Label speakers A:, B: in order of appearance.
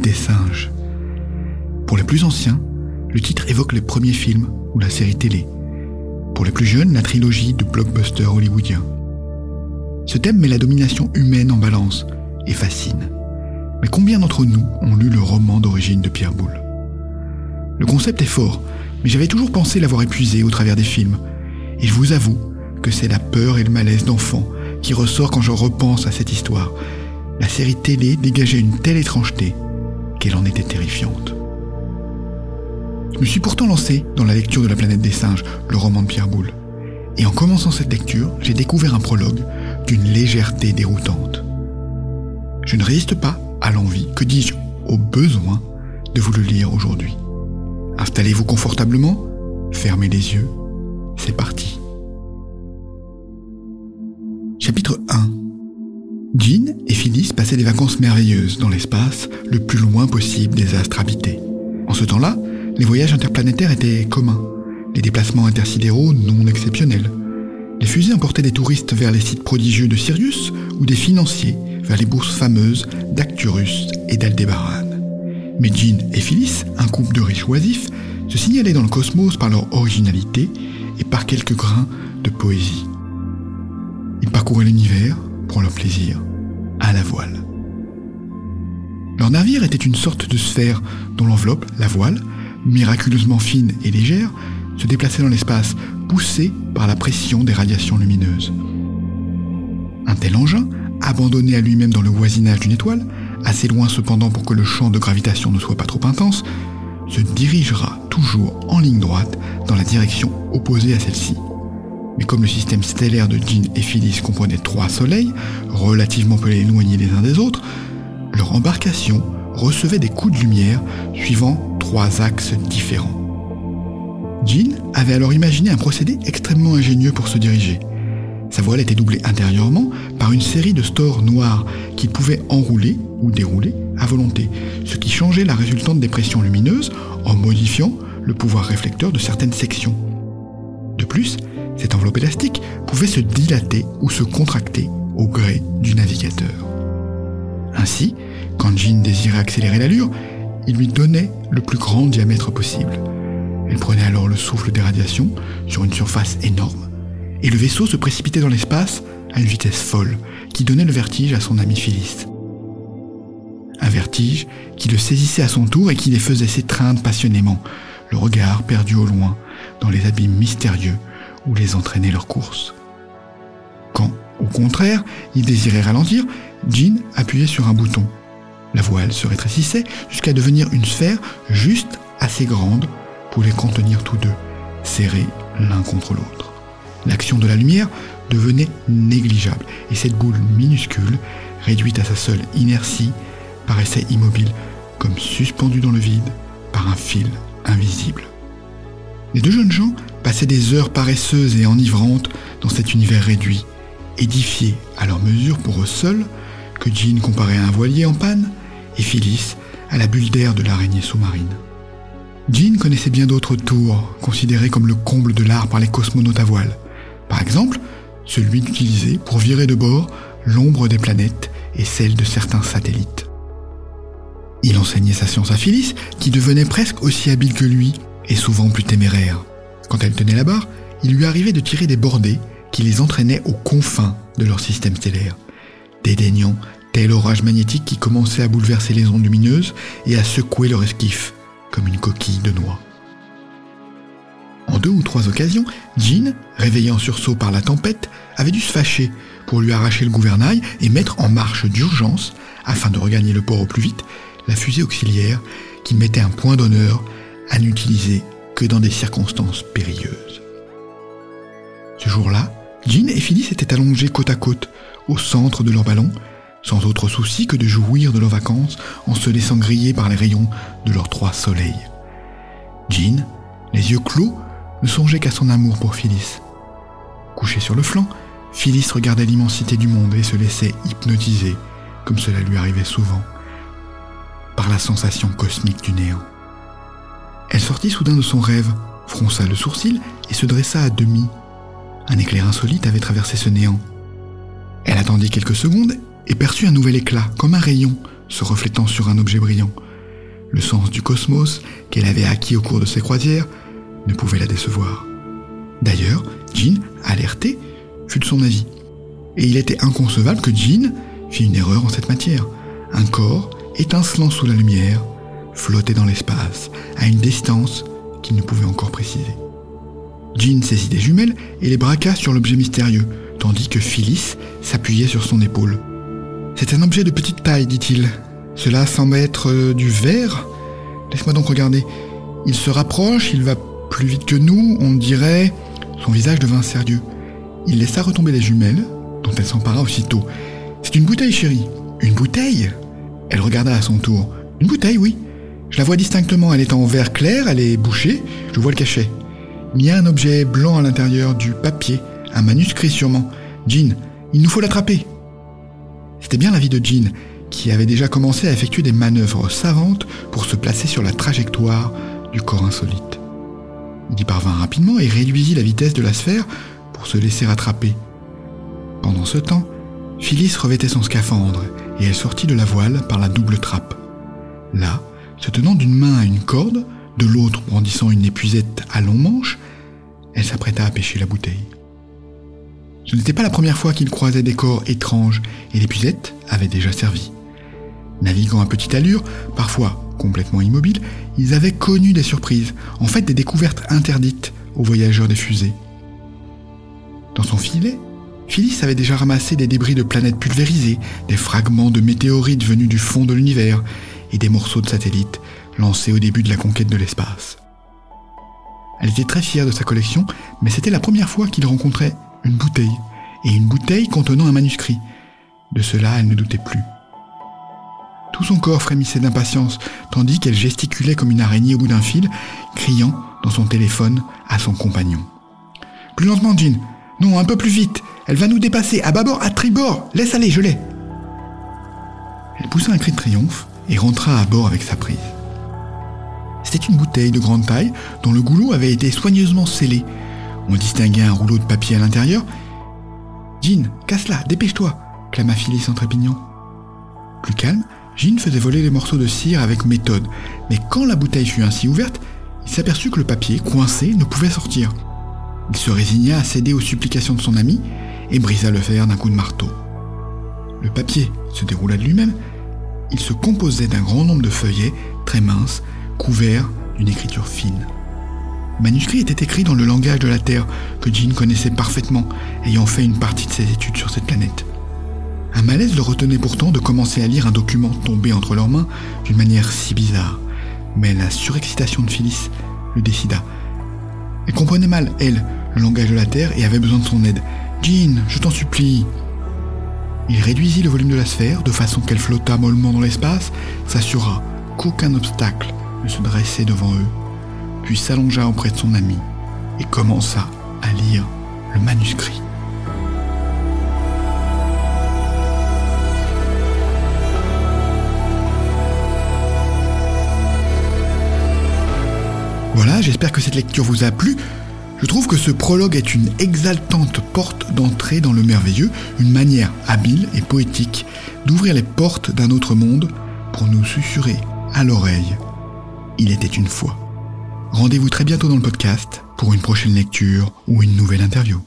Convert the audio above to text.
A: des singes. Pour les plus anciens, le titre évoque les premiers films ou la série télé. Pour les plus jeunes, la trilogie de blockbusters hollywoodiens. Ce thème met la domination humaine en balance et fascine. Mais combien d'entre nous ont lu le roman d'origine de Pierre Boulle? Le concept est fort, mais j'avais toujours pensé l'avoir épuisé au travers des films. Et je vous avoue que c'est la peur et le malaise d'enfant qui ressort quand je repense à cette histoire. La série télé dégageait une telle étrangeté qu'elle en était terrifiante. Je me suis pourtant lancé dans la lecture de La planète des singes, le roman de Pierre Boulle. Et en commençant cette lecture, j'ai découvert un prologue d'une légèreté déroutante. Je ne résiste pas à l'envie, que dis-je, au besoin de vous le lire aujourd'hui. Installez-vous confortablement, fermez les yeux, c'est parti. Chapitre 1 Jean et Phyllis passaient des vacances merveilleuses dans l'espace, le plus loin possible des astres habités. En ce temps-là, les voyages interplanétaires étaient communs, les déplacements intersidéraux non exceptionnels. Les fusées emportaient des touristes vers les sites prodigieux de Sirius ou des financiers vers les bourses fameuses d'Acturus et d'Aldébaran. Mais Jean et Phyllis, un couple de riches oisifs, se signalaient dans le cosmos par leur originalité et par quelques grains de poésie. Ils parcouraient l'univers pour leur plaisir, la voile. Leur navire était une sorte de sphère dont l'enveloppe, la voile, miraculeusement fine et légère, se déplaçait dans l'espace, poussé par la pression des radiations lumineuses. Un tel engin, abandonné à lui-même dans le voisinage d'une étoile, assez loin cependant pour que le champ de gravitation ne soit pas trop intense, se dirigera toujours en ligne droite dans la direction opposée à celle-ci. Mais comme le système stellaire de Jean et Phyllis comprenait trois soleils, relativement peu éloignés les uns des autres, leur embarcation recevait des coups de lumière suivant trois axes différents. Jean avait alors imaginé un procédé extrêmement ingénieux pour se diriger. Sa voile était doublée intérieurement par une série de stores noirs qu'il pouvait enrouler ou dérouler à volonté, ce qui changeait la résultante des pressions lumineuses en modifiant le pouvoir réflecteur de certaines sections. De plus, cette enveloppe élastique pouvait se dilater ou se contracter au gré du navigateur. Ainsi, quand Jean désirait accélérer l'allure, il lui donnait le plus grand diamètre possible. Elle prenait alors le souffle des radiations sur une surface énorme, et le vaisseau se précipitait dans l'espace à une vitesse folle qui donnait le vertige à son ami Phyllis. Un vertige qui le saisissait à son tour et qui les faisait s'étreindre passionnément, le regard perdu au loin, dans les abîmes mystérieux où les entraînait leur course. Quand, au contraire, il désirait ralentir, Jean appuyait sur un bouton. La voile se rétrécissait jusqu'à devenir une sphère juste assez grande pour les contenir tous deux, serrés l'un contre l'autre. L'action de la lumière devenait négligeable et cette boule minuscule, réduite à sa seule inertie, paraissait immobile, comme suspendue dans le vide par un fil invisible. Les deux jeunes gens passaient des heures paresseuses et enivrantes dans cet univers réduit, édifié à leur mesure pour eux seuls, que Jean comparait à un voilier en panne et Phyllis à la bulle d'air de l'araignée sous-marine. Jean connaissait bien d'autres tours, considérés comme le comble de l'art par les cosmonautes à voile. Par exemple, celui d'utiliser pour virer de bord l'ombre des planètes et celle de certains satellites. Il enseignait sa science à Phyllis, qui devenait presque aussi habile que lui, et souvent plus téméraire. Quand elle tenait la barre, il lui arrivait de tirer des bordées qui les entraînaient aux confins de leur système stellaire, dédaignant tel orage magnétique qui commençait à bouleverser les ondes lumineuses et à secouer leur esquif, comme une coquille de noix. En deux ou trois occasions, Jean, réveillé en sursaut par la tempête, avait dû se fâcher pour lui arracher le gouvernail et mettre en marche d'urgence, afin de regagner le port au plus vite, la fusée auxiliaire qui mettait un point d'honneur à n'utiliser dans des circonstances périlleuses. Ce jour-là, Jean et Phyllis étaient allongés côte à côte, au centre de leur ballon, sans autre souci que de jouir de leurs vacances en se laissant griller par les rayons de leurs trois soleils. Jean, les yeux clos, ne songeait qu'à son amour pour Phyllis. Couché sur le flanc, Phyllis regardait l'immensité du monde et se laissait hypnotiser, comme cela lui arrivait souvent, par la sensation cosmique du néant. Elle sortit soudain de son rêve, fronça le sourcil et se dressa à demi. Un éclair insolite avait traversé ce néant. Elle attendit quelques secondes et perçut un nouvel éclat, comme un rayon, se reflétant sur un objet brillant. Le sens du cosmos qu'elle avait acquis au cours de ses croisières ne pouvait la décevoir. D'ailleurs, Jean, alerté, fut de son avis. Et il était inconcevable que Jean fit une erreur en cette matière. Un corps, étincelant sous la lumière, flottait dans l'espace, à une distance qu'il ne pouvait encore préciser. Jean saisit des jumelles et les braqua sur l'objet mystérieux, tandis que Phyllis s'appuyait sur son épaule. C'est un objet de petite taille, dit-il. Cela semble être euh, du verre? Laisse-moi donc regarder. Il se rapproche, il va plus vite que nous, on dirait. Son visage devint sérieux. Il laissa retomber les jumelles, dont elle s'empara aussitôt. C'est une bouteille, chérie. Une bouteille? Elle regarda à son tour. Une bouteille, oui. Je la vois distinctement, elle est en verre clair, elle est bouchée, je vois le cachet. Il y a un objet blanc à l'intérieur, du papier, un manuscrit sûrement. Jean, il nous faut l'attraper. C'était bien la vie de Jean, qui avait déjà commencé à effectuer des manœuvres savantes pour se placer sur la trajectoire du corps insolite. Il y parvint rapidement et réduisit la vitesse de la sphère pour se laisser attraper. Pendant ce temps, Phyllis revêtait son scaphandre et elle sortit de la voile par la double trappe. Là, se tenant d'une main à une corde, de l'autre brandissant une épuisette à long manche, elle s'apprêta à pêcher la bouteille. Ce n'était pas la première fois qu'il croisait des corps étranges, et l'épuisette avait déjà servi. Naviguant à petite allure, parfois complètement immobiles, ils avaient connu des surprises, en fait des découvertes interdites aux voyageurs des fusées. Dans son filet, Phyllis avait déjà ramassé des débris de planètes pulvérisées, des fragments de météorites venus du fond de l'univers et des morceaux de satellites lancés au début de la conquête de l'espace. Elle était très fière de sa collection, mais c'était la première fois qu'il rencontrait une bouteille, et une bouteille contenant un manuscrit. De cela, elle ne doutait plus. Tout son corps frémissait d'impatience, tandis qu'elle gesticulait comme une araignée au bout d'un fil, criant dans son téléphone à son compagnon. Plus lentement, Jean. Non, un peu plus vite. Elle va nous dépasser. À bâbord, à tribord. Laisse aller, je l'ai. Elle poussa un cri de triomphe et rentra à bord avec sa prise. C'était une bouteille de grande taille dont le goulot avait été soigneusement scellé. On distinguait un rouleau de papier à l'intérieur. Jean, casse-la, dépêche-toi, clama Phyllis en trépignant. Plus calme, Jean faisait voler les morceaux de cire avec méthode, mais quand la bouteille fut ainsi ouverte, il s'aperçut que le papier, coincé, ne pouvait sortir. Il se résigna à céder aux supplications de son ami et brisa le fer d'un coup de marteau. Le papier se déroula de lui-même. Il se composait d'un grand nombre de feuillets très minces, couverts d'une écriture fine. Le manuscrit était écrit dans le langage de la Terre que Jean connaissait parfaitement, ayant fait une partie de ses études sur cette planète. Un malaise le retenait pourtant de commencer à lire un document tombé entre leurs mains d'une manière si bizarre, mais la surexcitation de Phyllis le décida. Elle comprenait mal, elle, le langage de la Terre et avait besoin de son aide. Jean, je t'en supplie. Il réduisit le volume de la sphère de façon qu'elle flotta mollement dans l'espace, s'assura qu'aucun obstacle ne se dressait devant eux, puis s'allongea auprès de son ami et commença à lire le manuscrit. Voilà, j'espère que cette lecture vous a plu. Je trouve que ce prologue est une exaltante porte d'entrée dans le merveilleux, une manière habile et poétique d'ouvrir les portes d'un autre monde pour nous susurrer à l'oreille. Il était une fois. Rendez-vous très bientôt dans le podcast pour une prochaine lecture ou une nouvelle interview.